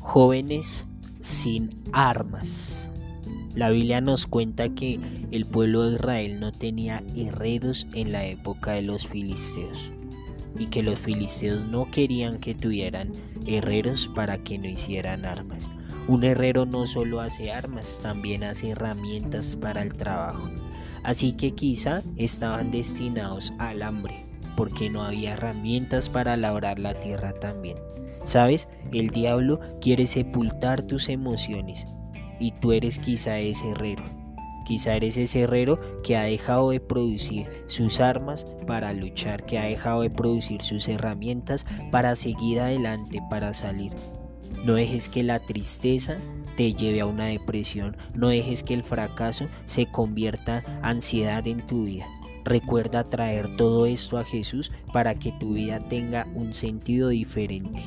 Jóvenes sin armas. La Biblia nos cuenta que el pueblo de Israel no tenía herreros en la época de los filisteos y que los filisteos no querían que tuvieran herreros para que no hicieran armas. Un herrero no solo hace armas, también hace herramientas para el trabajo. Así que quizá estaban destinados al hambre porque no había herramientas para labrar la tierra también. ¿Sabes? El diablo quiere sepultar tus emociones y tú eres quizá ese herrero. Quizá eres ese herrero que ha dejado de producir sus armas para luchar, que ha dejado de producir sus herramientas para seguir adelante, para salir. No dejes que la tristeza te lleve a una depresión, no dejes que el fracaso se convierta ansiedad en tu vida. Recuerda traer todo esto a Jesús para que tu vida tenga un sentido diferente.